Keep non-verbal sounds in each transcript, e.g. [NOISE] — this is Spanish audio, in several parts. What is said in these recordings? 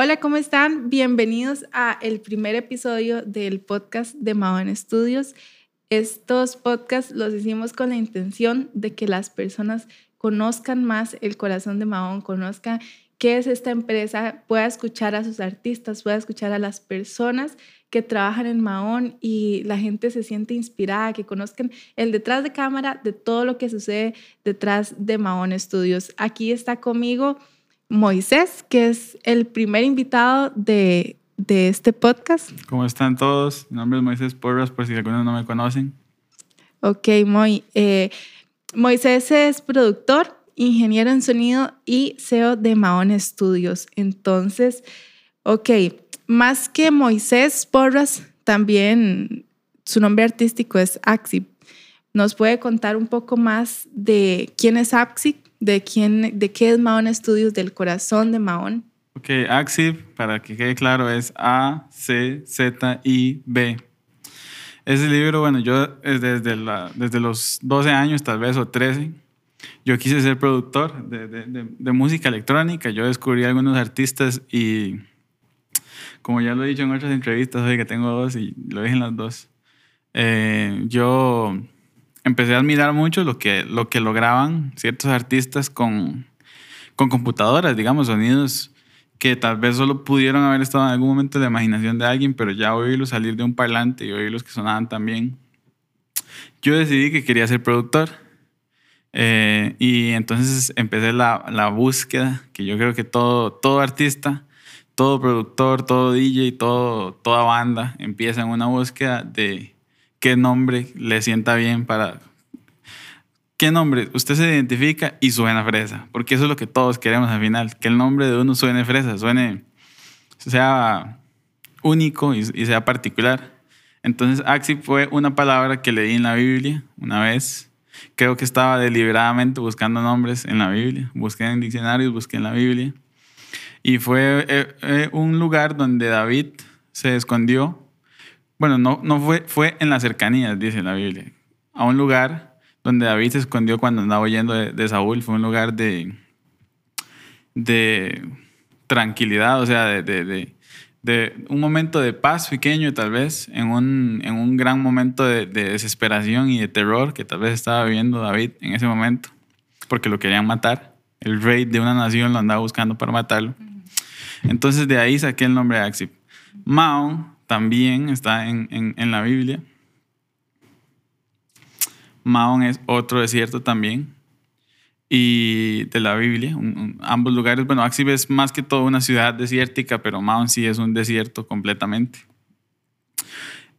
Hola, ¿cómo están? Bienvenidos a el primer episodio del podcast de Mahon Studios. Estos podcasts los hicimos con la intención de que las personas conozcan más el corazón de Mahon, conozcan qué es esta empresa, pueda escuchar a sus artistas, pueda escuchar a las personas que trabajan en Mahon y la gente se siente inspirada, que conozcan el detrás de cámara de todo lo que sucede detrás de Mahon Studios. Aquí está conmigo Moisés, que es el primer invitado de, este podcast. ¿Cómo están todos? Mi nombre es Moisés Porras, por si algunos no me conocen. Ok, Moy. Eh, Moisés es productor, ingeniero en sonido y CEO de Mahon Studios. Entonces, ok, más que Moisés Porras, también su nombre artístico es Axip. ¿Nos puede contar un poco más de quién es Axip? De quién, de qué es Mahon Studios, del corazón de Mahon. Ok, AXIB, para que quede claro, es A, C, Z, I, B. Ese libro, bueno, yo desde, la, desde los 12 años, tal vez, o 13, yo quise ser productor de, de, de, música electrónica. Yo descubrí algunos artistas y, como ya lo he dicho en otras entrevistas, hoy que tengo dos y lo dije en las dos, eh, yo empecé a admirar mucho lo que, lo que lograban ciertos artistas con, con computadoras, digamos, sonidos que tal vez solo pudieron haber estado en algún momento de la imaginación de alguien, pero ya oírlos salir de un parlante y oírlos que sonaban tan bien. Yo decidí que quería ser productor. Eh, y entonces empecé la, la, búsqueda, que yo creo que todo, todo artista, todo productor, todo DJ, todo, toda banda empieza en una búsqueda de qué nombre le sienta bien para... ¿Qué nombre? Usted se identifica y suena fresa, porque eso es lo que todos queremos al final, que el nombre de uno suene fresa, suene, sea único y, sea particular. Entonces, Axi fue una palabra que leí en la Biblia una vez. Creo que estaba deliberadamente buscando nombres en la Biblia. Busqué en diccionarios, busqué en la Biblia. Y fue eh, eh, un lugar donde David se escondió bueno, no, no fue, fue en las cercanías, dice la Biblia, a un lugar donde David se escondió cuando andaba huyendo de, Saúl, fue un lugar de, de tranquilidad, o sea, de, un momento de paz pequeño tal vez, en un, en un gran momento de, desesperación y de terror que tal vez estaba viviendo David en ese momento, porque lo querían matar. El rey de una nación lo andaba buscando para matarlo. Entonces de ahí saqué el nombre de Axip. Mao también está en, en, la Biblia. Mahón es otro desierto también. Y de la Biblia, ambos lugares, bueno, Axib es más que todo una ciudad desértica, pero Mahón sí es un desierto completamente.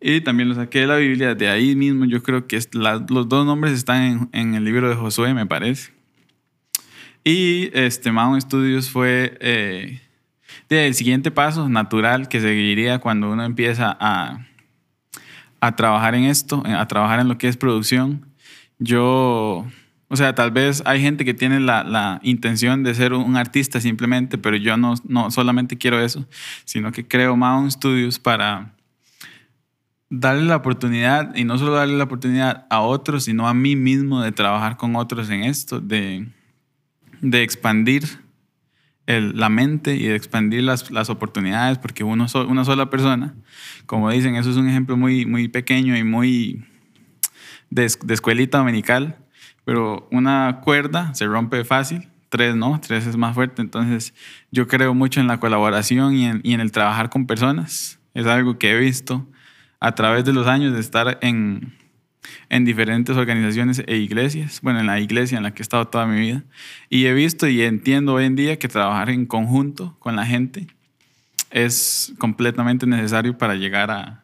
Y también lo saqué de la Biblia, de ahí mismo yo creo que los dos nombres están en, el libro de Josué, me parece. Y este Mahon Studios fue eh, el siguiente paso natural que seguiría cuando uno empieza a, a trabajar en esto, a trabajar en lo que es producción, yo, o sea, tal vez hay gente que tiene la, la intención de ser un artista simplemente, pero yo no, no solamente quiero eso, sino que creo Mountain Studios para darle la oportunidad, y no solo darle la oportunidad a otros, sino a mí mismo de trabajar con otros en esto, de, de expandir la mente y de expandir las, las oportunidades, porque uno una sola persona, como dicen, eso es un ejemplo muy, muy pequeño y muy de, escuelita dominical, pero una cuerda se rompe fácil, tres no, tres es más fuerte, entonces yo creo mucho en la colaboración y en, y en el trabajar con personas, es algo que he visto a través de los años de estar en, en diferentes organizaciones e iglesias, bueno, en la iglesia en la que he estado toda mi vida, y he visto y entiendo hoy en día que trabajar en conjunto con la gente es completamente necesario para llegar a,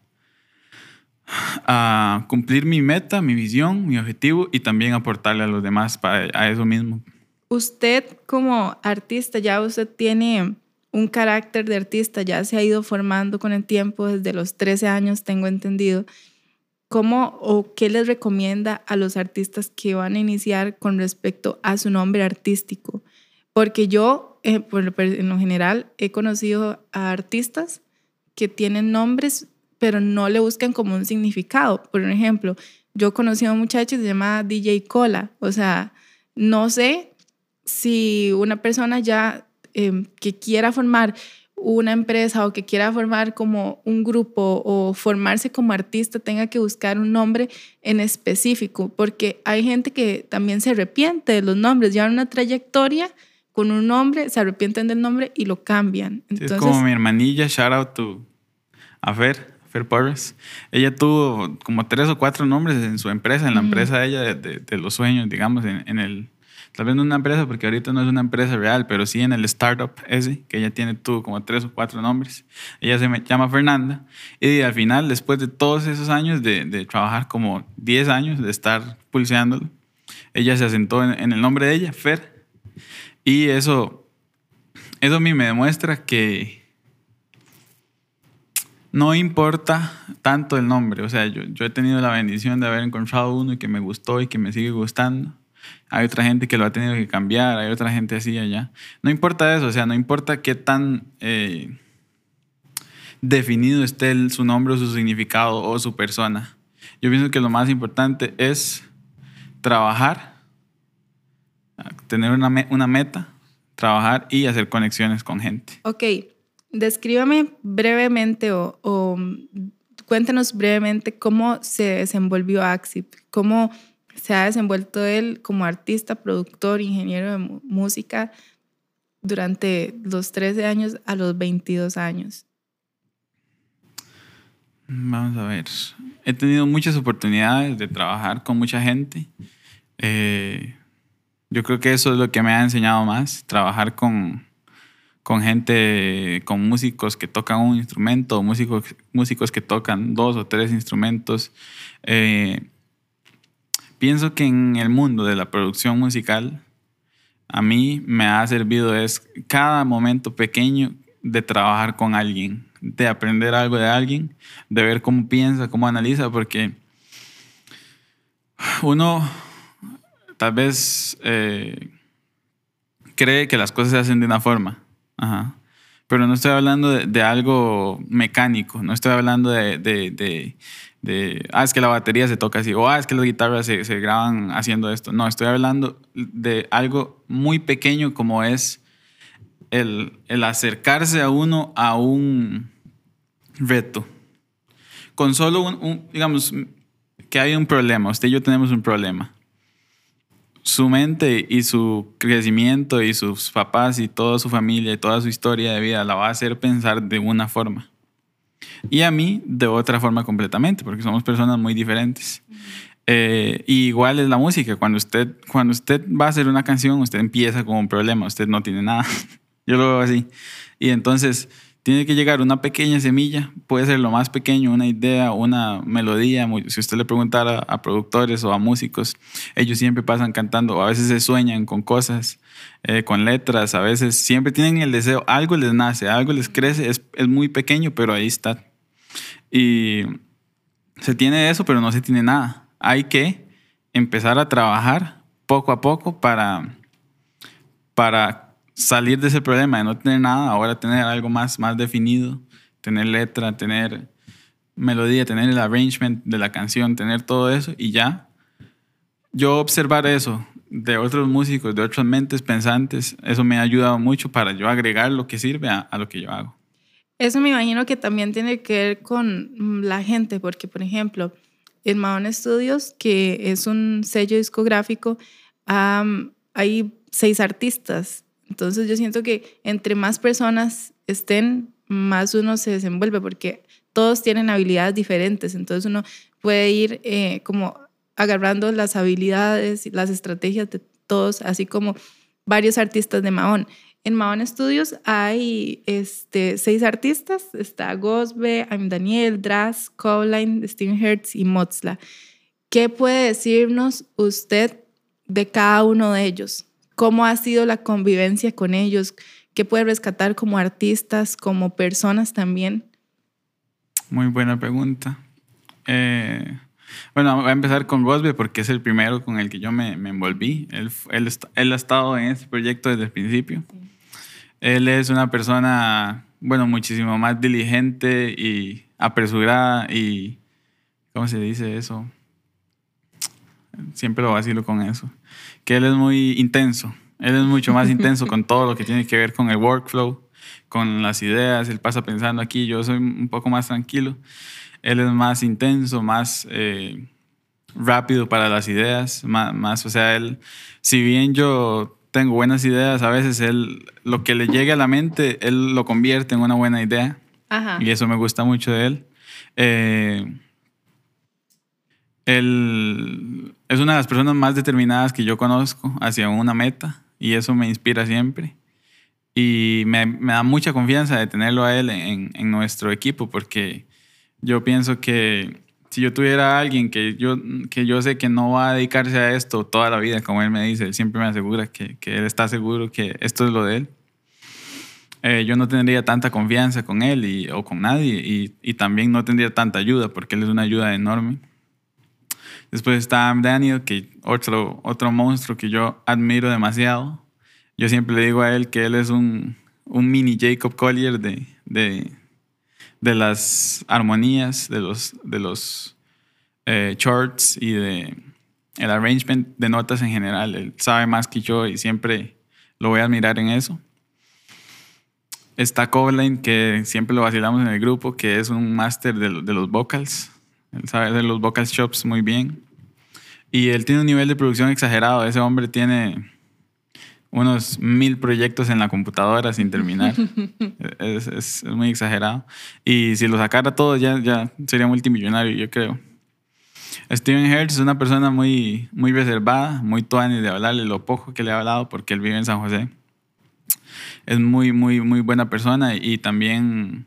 a cumplir mi meta, mi visión, mi objetivo y también aportarle a los demás para, a eso mismo. Usted como artista, ya usted tiene un carácter de artista, ya se ha ido formando con el tiempo, desde los 13 años tengo entendido. ¿Cómo o qué les recomienda a los artistas que van a iniciar con respecto a su nombre artístico? Porque yo, eh, en lo general, he conocido a artistas que tienen nombres, pero no le buscan como un significado. Por ejemplo, yo conocí a un muchacho que se llama DJ Cola. O sea, no sé si una persona ya em, que quiera formar una empresa o que quiera formar como un grupo o formarse como artista tenga que buscar un nombre en específico, porque hay gente que también se arrepiente de los nombres, llevan una trayectoria con un nombre, se arrepienten del nombre y lo cambian. es como mi hermanilla, shout out to a Fer, Fer Porres. Ella tuvo como tres o cuatro nombres en su empresa, en la empresa de ella de, los sueños, digamos, en el tal vez no una empresa, porque ahorita no es una empresa real, pero sí en el startup ese, que ella tiene tú como tres o cuatro nombres. Ella se llama Fernanda. Y al final, después de todos esos años de, trabajar como 10 años, de estar pulseándolo, ella se asentó en, el nombre de ella, Fer. Y eso, eso a mí me demuestra que no importa tanto el nombre. O sea, yo, yo he tenido la bendición de haber encontrado uno y que me gustó y que me sigue gustando hay otra gente que lo ha tenido que cambiar, hay otra gente así allá. No importa eso, o sea, no importa qué tan eh, definido esté su nombre o su significado o su persona. Yo pienso que lo más importante es trabajar, tener una, meta, trabajar y hacer conexiones con gente. Ok, descríbame brevemente o, o cuéntanos brevemente cómo se desenvolvió Axip, cómo se ha desenvuelto él como artista, productor, ingeniero de música durante los 13 años a los 22 años? Vamos a ver. He tenido muchas oportunidades de trabajar con mucha gente. Eh, yo creo que eso es lo que me ha enseñado más, trabajar con, con gente, con músicos que tocan un instrumento, músicos, músicos que tocan dos o tres instrumentos. Eh, pienso que en el mundo de la producción musical, a mí me ha servido es cada momento pequeño de trabajar con alguien, de aprender algo de alguien, de ver cómo piensa, cómo analiza, porque uno tal vez eh, cree que las cosas se hacen de una forma, pero no estoy hablando de, algo mecánico, no estoy hablando de, de, ah, es que la batería se toca así, o ah, es que las guitarras se, graban haciendo esto. No, estoy hablando de algo muy pequeño como es el, acercarse a uno a un reto. Con solo un, digamos, que hay un problema, usted y yo tenemos un problema. Su mente y su crecimiento y sus papás y toda su familia y toda su historia de vida la va a hacer pensar de una forma y a mí de otra forma completamente, porque somos personas muy diferentes. Eh, y igual es la música, cuando usted, cuando usted va a hacer una canción, usted empieza con un problema, usted no tiene nada. [LAUGHS] Yo lo veo así. Y entonces tiene que llegar una pequeña semilla, puede ser lo más pequeño, una idea, una melodía. Si usted le preguntara a productores o a músicos, ellos siempre pasan cantando, a veces se sueñan con cosas, eh, con letras, a veces siempre tienen el deseo, algo les nace, algo les crece, es, es muy pequeño, pero ahí está. Y se tiene eso, pero no se tiene nada. Hay que empezar a trabajar poco a poco para, para salir de ese problema de no tener nada, ahora tener algo más, más definido, tener letra, tener melodía, tener el arrangement de la canción, tener todo eso y ya. Yo observar eso de otros músicos, de otras mentes pensantes, eso me ha ayudado mucho para yo agregar lo que sirve a lo que yo hago. Eso me imagino que también tiene que ver con mm, la gente, porque por ejemplo, en Mahon Studios, que es un sello discográfico, hay seis artistas. Entonces yo siento que entre más personas estén, más uno se desenvuelve, porque todos tienen habilidades diferentes. Entonces uno puede ir eh, como agarrando las habilidades, y las estrategias de todos, así como varios artistas de Mahon. En Mahon Studios hay este, seis artistas. Está Gosbe, I'm Daniel, Dras, Cowline, Steven Hertz y Motzla. ¿Qué puede decirnos usted de cada uno de ellos? ¿Cómo ha sido la convivencia con ellos? ¿Qué puede rescatar como artistas, como personas también? Muy buena pregunta. Eh, bueno, voy a empezar con Gosbe porque es el primero con el que yo me, envolví. Él, él, ha estado en este proyecto desde el principio. Él es una persona, bueno, muchísimo más diligente y apresurada y, ¿cómo se dice eso? Siempre lo vacilo con eso. Que él es muy intenso. Él es mucho más intenso con todo lo que tiene que ver con el workflow, con las ideas, él pasa pensando aquí, yo soy un poco más tranquilo, él es más intenso, más eh, rápido para las ideas, más, más, o sea, él, si bien yo tengo buenas ideas, a veces él, lo que le llegue a la mente, él lo convierte en una buena idea. Ajá. Y eso me gusta mucho de él. Eh, él es una de las personas más determinadas que yo conozco hacia una meta y eso me inspira siempre. Y me, me da mucha confianza de tenerlo a él en, en nuestro equipo porque yo pienso que si yo tuviera a alguien que yo, que yo sé que no va a dedicarse a esto toda la vida, como él me dice, él siempre me asegura que, que él está seguro que esto es lo de él, eh, yo no tendría tanta confianza con él y, o con nadie y, y, también no tendría tanta ayuda porque él es una ayuda enorme. Después está Daniel, que otro, otro monstruo que yo admiro demasiado. Yo siempre le digo a él que él es un, un mini Jacob Collier de, de, de las armonías, de los, de los eh, charts y de el arrangement de notas en general. Él sabe más que yo y siempre lo voy a admirar en eso. Está Cobain, que siempre lo vacilamos en el grupo, que es un máster de, de, los vocals. Él sabe hacer los vocal chops muy bien. Y él tiene un nivel de producción exagerado. Ese hombre tiene unos mil proyectos en la computadora sin terminar. es, [LAUGHS] es, es, muy exagerado. Y si lo sacara todo, ya, ya sería multimillonario, yo creo. Steven Hertz es una persona muy, muy reservada, muy tuani de hablarle lo poco que le ha hablado porque él vive en San José. Es muy, muy, muy buena persona y también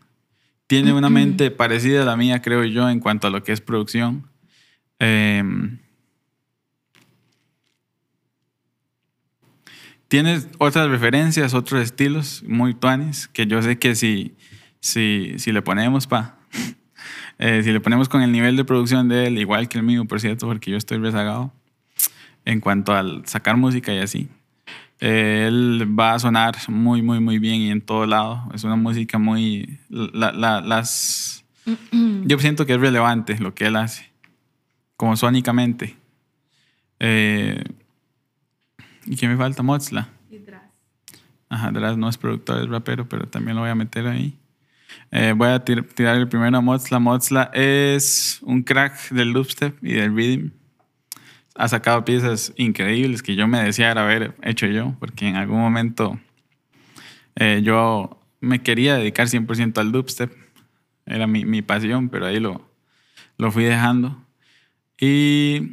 tiene una [CLEARS THROAT] mente parecida a la mía, creo yo, en cuanto a lo que es producción. Eh, Tienes otras referencias, otros estilos muy tuanis, que yo sé que si, si, si le ponemos pa, [LAUGHS] eh, si le ponemos con el nivel de producción de él, igual que el mío, por cierto, porque yo estoy rezagado en cuanto al sacar música y así, eh, él va a sonar muy, muy, muy bien y en todo lado. Es una música muy... La, la, las, yo siento que es relevante lo que él hace, como sónicamente. Eh, ¿Y qué me falta? Motzla. Y Draz. Ajá, Draz no es productor, es rapero, pero también lo voy a meter ahí. Eh, voy a tir tirar el primero a Motzla. Motzla es un crack del dubstep y del rhythm. Ha sacado piezas increíbles que yo me deseara haber hecho yo, porque en algún momento eh, yo me quería dedicar 100% al dubstep. Era mi, mi pasión, pero ahí lo, lo fui dejando. Y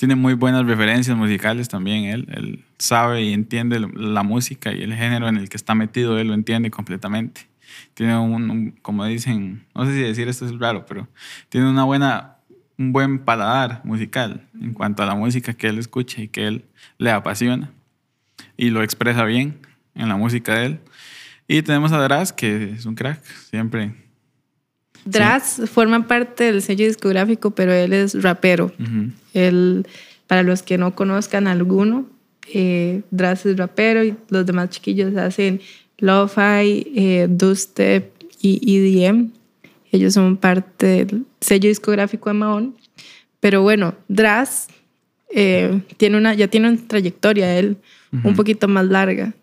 tiene muy buenas referencias musicales también él. Él sabe y entiende la música y el género en el que está metido, él lo entiende completamente. Tiene un, como dicen, no sé si decir esto es raro, pero tiene una buena, un buen paladar musical en cuanto a la música que él escucha y que él le apasiona y lo expresa bien en la música de él. Y tenemos a Draz, que es un crack, siempre Draz sí. forma parte del sello discográfico, pero él es rapero. Uh -huh. Él, para los que no conozcan alguno, eh, Draz es rapero y los demás chiquillos hacen lo-fi, eh, dubstep y EDM. Ellos son parte del sello discográfico de Mahón. Pero bueno, Draz eh, tiene una, ya tiene una trayectoria, él uh -huh. un poquito más larga.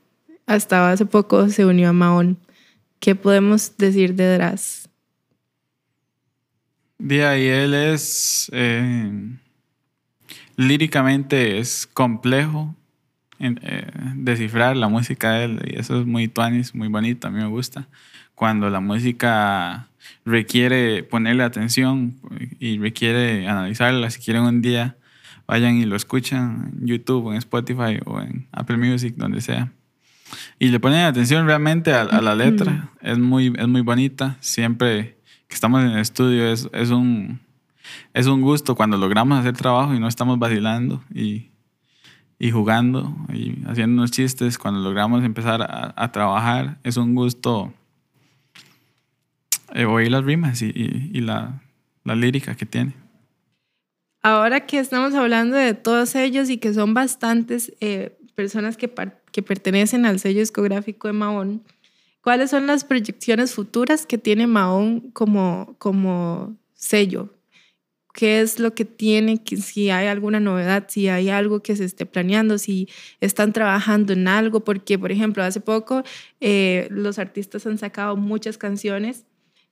Hasta hace poco se unió a Mahón. ¿Qué podemos decir de Draz? De ahí él es eh, líricamente es complejo en, eh, descifrar la música de él y eso es muy tuanis, muy bonito, a mí me gusta. Cuando la música requiere ponerle atención y requiere analizarla, si quieren un día vayan y lo escuchan en YouTube, en Spotify o en Apple Music, donde sea. Y le ponen atención realmente a, a la letra, es muy, es muy bonita, siempre que estamos en el estudio es, es, un, es un gusto cuando logramos hacer trabajo y no estamos vacilando y, y jugando y haciendo unos chistes. Cuando logramos empezar a, a trabajar, es un gusto eh, oír las rimas y, y, y la, la lírica que tiene. Ahora que estamos hablando de todos ellos y que son bastantes eh, personas que, que pertenecen al sello discográfico de Mahón, ¿Cuáles son las proyecciones futuras que tiene Mahón como, como sello? qué es lo que tiene, si hay alguna novedad, si hay algo que se esté planeando, si están trabajando en algo, porque por ejemplo hace poco eh, los artistas han sacado muchas canciones.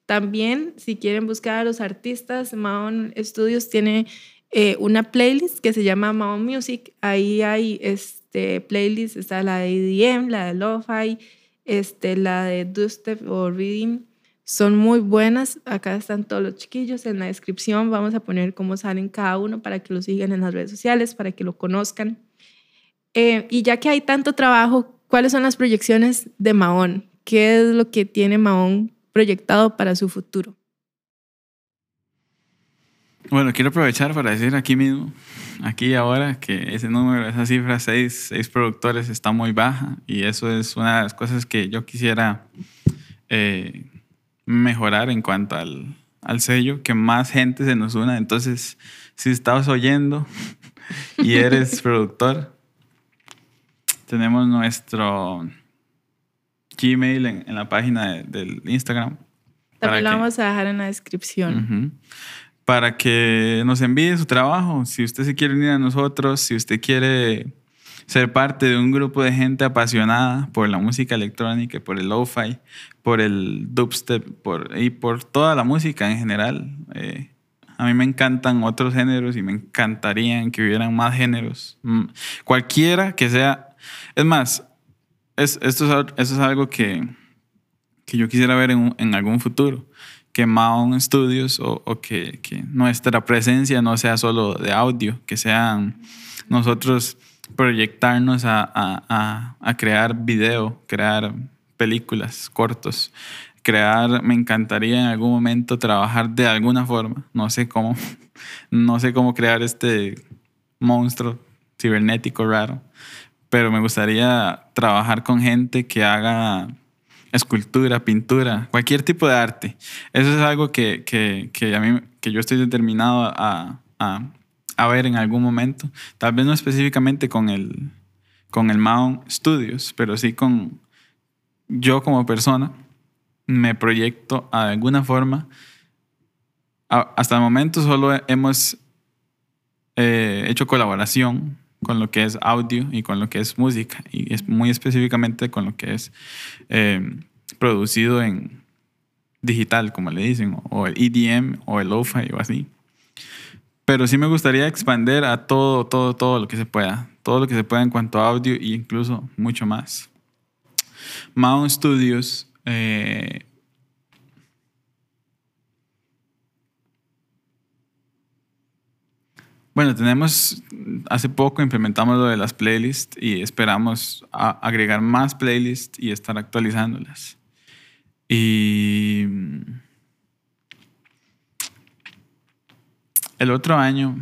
También si quieren buscar a los artistas, Mahon Studios tiene eh, una playlist que se llama Mahon Music. Ahí hay este playlist, está la de EDM, la de Lo-Fi, este, la de Dubstep o Reading son muy buenas. Acá están todos los chiquillos. En la descripción vamos a poner cómo salen cada uno para que lo sigan en las redes sociales, para que lo conozcan. Eh, y ya que hay tanto trabajo, ¿cuáles son las proyecciones de Mahón? ¿Qué es lo que tiene Mahón proyectado para su futuro? Bueno, quiero aprovechar para decir aquí mismo, aquí y ahora, que ese número, esa cifra, seis, seis productores, está muy baja y eso es una de las cosas que yo quisiera eh, mejorar en cuanto al, al sello, que más gente se nos una. Entonces, si estabas oyendo y eres [LAUGHS] productor, tenemos nuestro Gmail en, la página del Instagram. También lo vamos a dejar en la descripción. Para que nos envíe su trabajo. Si usted se quiere unir a nosotros, si usted quiere ser parte de un grupo de gente apasionada por la música electrónica, por el lo-fi, por el dubstep por, y por toda la música en general. Eh, a mí me encantan otros géneros y me encantaría que hubieran más géneros. Mm, cualquiera que sea. Es más, es, esto, es, algo que, que yo quisiera ver en algún futuro. Que Maon Studios o, o que, que, nuestra presencia no sea solo de audio, que sean nosotros proyectarnos a, crear video, crear películas, cortos, crear, me encantaría en algún momento trabajar de alguna forma, no sé cómo, [LAUGHS] no sé cómo crear este monstruo cibernético raro, pero me gustaría trabajar con gente que haga escultura, pintura, cualquier tipo de arte. Eso es algo que, a mí, que yo estoy determinado a a ver en algún momento. Tal vez no específicamente con el, con el Mount Studios, pero sí con yo como persona me proyecto de alguna forma. hasta el momento solo hemos eh, hecho colaboración con lo que es audio y con lo que es música, y es muy específicamente con lo que es eh, producido en digital, como le dicen, o el EDM o el lo-fi o así. Pero sí me gustaría expander a todo, todo, todo lo que se pueda. Todo lo que se pueda en cuanto a audio e incluso mucho más. Mount Studios. Eh, bueno, tenemos, hace poco implementamos lo de las playlists y esperamos agregar más playlists y estar actualizándolas. Y el otro año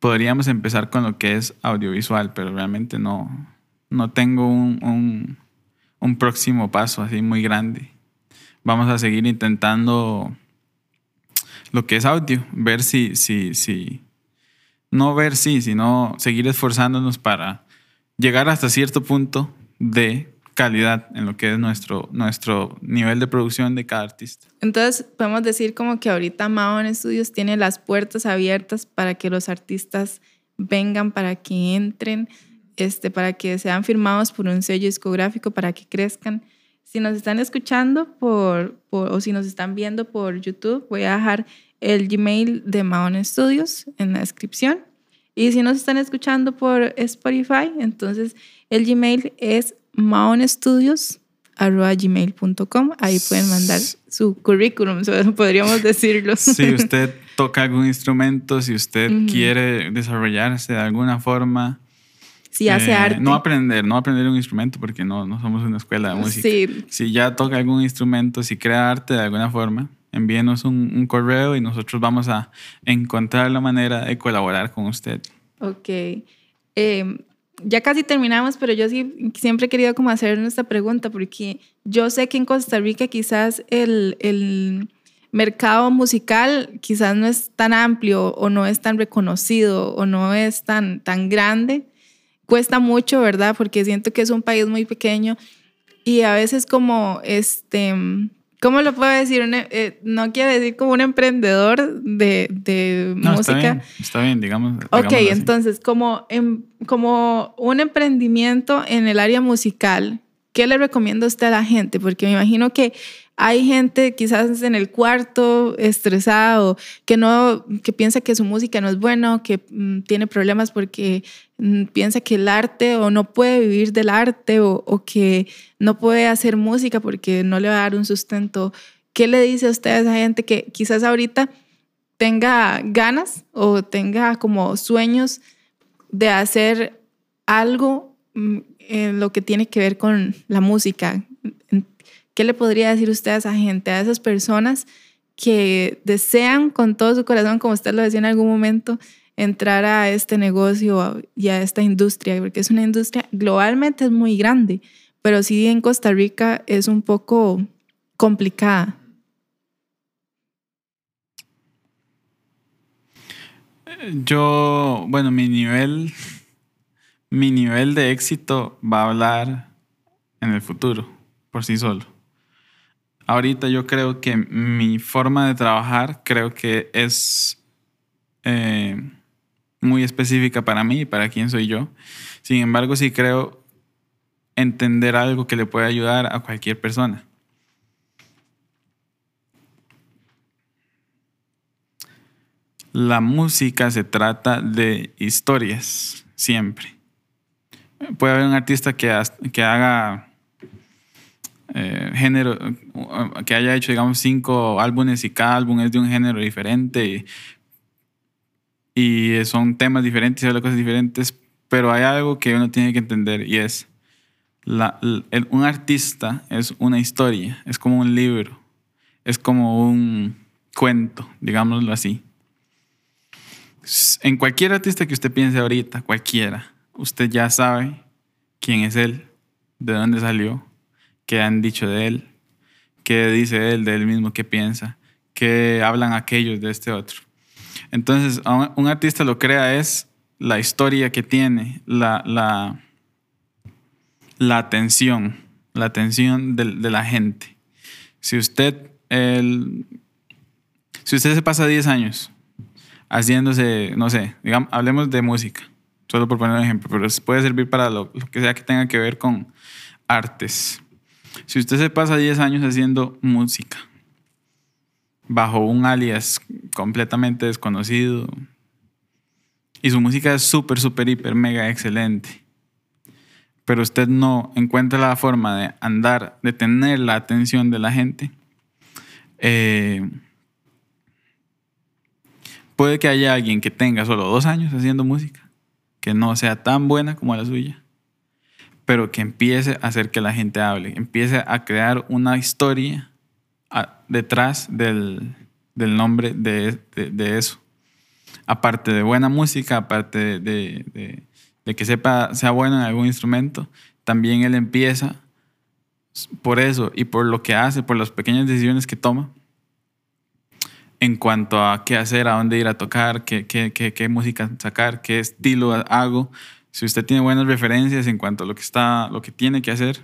podríamos empezar con lo que es audiovisual, pero realmente no, no tengo un, próximo paso así muy grande. Vamos a seguir intentando lo que es audio, ver si, si, si, no ver si, sino seguir esforzándonos para llegar hasta cierto punto de calidad en lo que es nuestro, nuestro nivel de producción de cada artista. Entonces, podemos decir como que ahorita Mahon Studios tiene las puertas abiertas para que los artistas vengan, para que entren, este, para que sean firmados por un sello discográfico, para que crezcan. Si nos están escuchando por, o si nos están viendo por YouTube, voy a dejar el Gmail de Mahon Studios en la descripción. Y si nos están escuchando por Spotify, entonces el Gmail es maonestudios.gmail.com. Ahí pueden mandar su currículum, [LAUGHS] podríamos decirlo. [LAUGHS] Si usted toca algún instrumento, si usted quiere desarrollarse de alguna forma. Si hace eh, arte. No aprender, no aprender un instrumento porque no, no somos una escuela de música. Si ya toca algún instrumento, si crea arte de alguna forma, envíenos un, un correo y nosotros vamos a encontrar la manera de colaborar con usted. Ok. Eh, ya casi terminamos, pero yo sí siempre he querido como hacer esta pregunta porque yo sé que en Costa Rica quizás el, el mercado musical quizás no es tan amplio o no es tan reconocido o no es tan, tan grande. Cuesta mucho, ¿verdad? Porque siento que es un país muy pequeño y a veces como este ¿Cómo lo puedo decir? Eh, no quiere decir como un emprendedor de, de música. Está bien, está bien, digamos. Ok, entonces, como, como un emprendimiento en el área musical, ¿qué le recomienda usted a la gente? Porque me imagino que hay gente quizás en el cuarto estresado, que no, que piensa que su música no es buena, que mm, tiene problemas porque mm, piensa que el arte o no puede vivir del arte o, que no puede hacer música porque no le va a dar un sustento. ¿Qué le dice a usted a esa gente que quizás ahorita tenga ganas o tenga como sueños de hacer algo mm, en lo que tiene que ver con la música? ¿Qué le podría decir usted a esa gente, a esas personas que desean con todo su corazón, como usted lo decía en algún momento, entrar a este negocio y a esta industria? Porque es una industria globalmente es muy grande, pero sí en Costa Rica es un poco complicada. Yo, bueno, mi nivel, mi nivel de éxito va a hablar en el futuro por sí solo. Ahorita yo creo que mi forma de trabajar creo que es eh, muy específica para mí y para quién soy yo. Sin embargo, sí creo entender algo que le puede ayudar a cualquier persona. La música se trata de historias, siempre. Puede haber un artista que, que haga eh, género, que haya hecho, digamos, cinco álbumes y cada álbum es de un género diferente y, son temas diferentes y cosas diferentes, pero hay algo que uno tiene que entender y es, la, un artista es una historia, es como un libro, es como un cuento, digámoslo así. En cualquier artista que usted piense ahorita, cualquiera, usted ya sabe quién es él, de dónde salió, qué han dicho de él, qué dice él de él mismo, qué piensa, qué hablan aquellos de este otro. Entonces, un artista lo crea es la historia que tiene, la, la, la atención, la atención de, la gente. Si usted, el, si usted se pasa 10 años haciéndose, no sé, digamos, hablemos de música, solo por poner un ejemplo, pero puede servir para lo, lo que sea que tenga que ver con artes. Si usted se pasa 10 años haciendo música bajo un alias completamente desconocido y su música es súper, súper, hiper, mega excelente, pero usted no encuentra la forma de andar, de tener la atención de la gente, eh, puede que haya alguien que tenga solo dos años haciendo música, que no sea tan buena como la suya pero que empiece a hacer que la gente hable, empiece a crear una historia detrás del, nombre de, eso. Aparte de buena música, aparte de, que sepa, sea bueno en algún instrumento, también él empieza por eso y por lo que hace, por las pequeñas decisiones que toma en cuanto a qué hacer, a dónde ir a tocar, qué, qué, qué música sacar, qué estilo hago, si usted tiene buenas referencias en cuanto a lo que está, lo que tiene que hacer.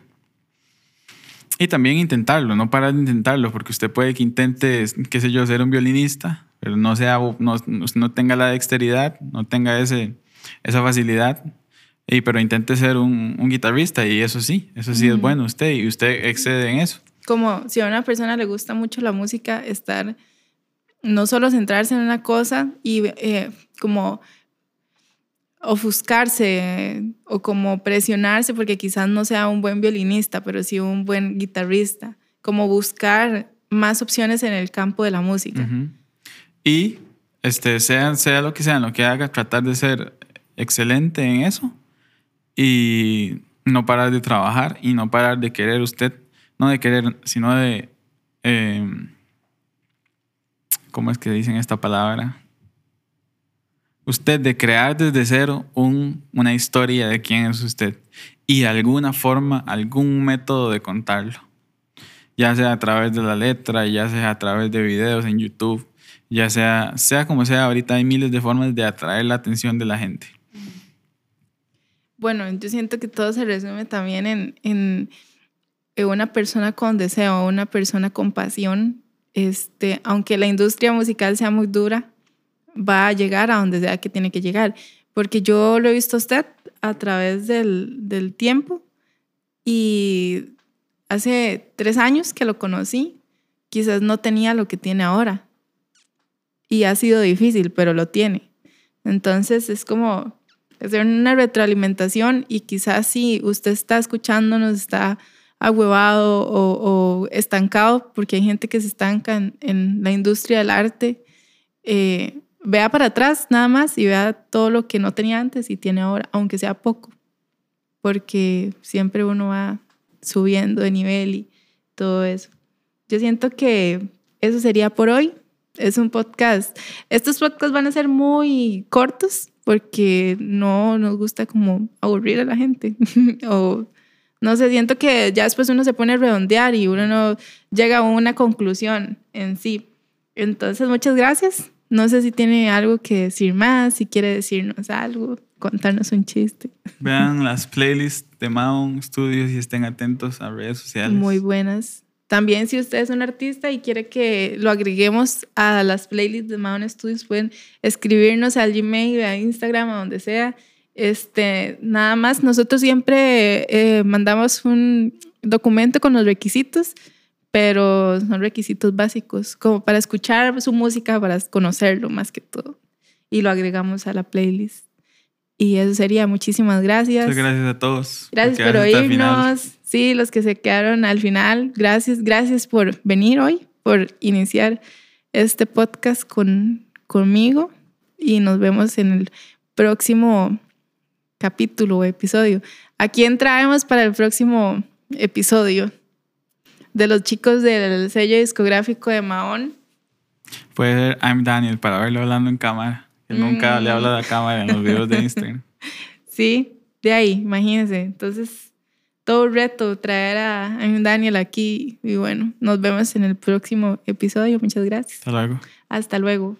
Y también intentarlo, no parar de intentarlo, porque usted puede que intente, qué sé yo, ser un violinista, pero no, sea, no, no tenga la dexteridad, no tenga ese, esa facilidad, y, pero intente ser un, un guitarrista y eso sí, eso sí es bueno usted y usted excede en eso. Como si a una persona le gusta mucho la música, estar, no solo centrarse en una cosa y eh, como ofuscarse o como presionarse porque quizás no sea un buen violinista, pero sí un buen guitarrista, como buscar más opciones en el campo de la música. Y este, sea, sea lo que sea, lo que haga, tratar de ser excelente en eso y no parar de trabajar y no parar de querer usted, no de querer, sino de... Em, ¿Cómo es que dicen esta palabra? Usted de crear desde cero una historia de quién es usted y alguna forma, algún método de contarlo. Ya sea a través de la letra, ya sea a través de videos en YouTube, ya sea, sea como sea, ahorita hay miles de formas de atraer la atención de la gente. Bueno, yo siento que todo se resume también en, eh, una persona con deseo, una persona con pasión, este, aunque la industria musical sea muy dura, va a llegar a donde sea que tiene que llegar. Porque yo lo he visto a usted a través del, del tiempo y hace tres años que lo conocí, quizás no tenía lo que tiene ahora. Y ha sido difícil, pero lo tiene. Entonces es como hacer una retroalimentación y quizás si usted está escuchándonos, está ahuevado o, estancado, porque hay gente que se estanca en, la industria del arte, eh, vea para atrás nada más y vea todo lo que no tenía antes y tiene ahora, aunque sea poco, porque siempre uno va subiendo de nivel y todo eso. Yo siento que eso sería por hoy. Es un podcast. Estos podcasts van a ser muy cortos porque no nos gusta como aburrir a la gente [LAUGHS] o no sé, siento que ya después uno se pone a redondear y uno no llega a una conclusión en sí. Entonces, muchas gracias. No sé si tiene algo que decir más, si quiere decirnos algo, contarnos un chiste. Vean [LAUGHS] las playlists de Maon Studios y estén atentos a redes sociales. Muy buenas. También si usted es un artista y quiere que lo agreguemos a las playlists de Maon Studios, pueden escribirnos al Gmail, a Instagram, a donde sea este, nada más, nosotros siempre eh, mandamos un documento con los requisitos, pero son requisitos básicos, como para escuchar su música, para conocerlo más que todo. Y lo agregamos a la playlist. Y eso sería. Muchísimas gracias. Muchas gracias a todos. Gracias por, oírnos. Sí, los que se quedaron al final. Gracias, gracias por venir hoy, por iniciar este podcast con, conmigo. Y nos vemos en el próximo capítulo o episodio. ¿A quién traemos para el próximo episodio? De los chicos del sello discográfico de Mahón. Puede ser I'm Daniel para verlo hablando en cámara. Él nunca le habla de la cámara en los videos de Instagram. [LAUGHS] sí, de ahí, imagínense. Entonces, todo reto traer a I'm Daniel aquí. Y bueno, nos vemos en el próximo episodio. Muchas gracias. Hasta luego. Hasta luego.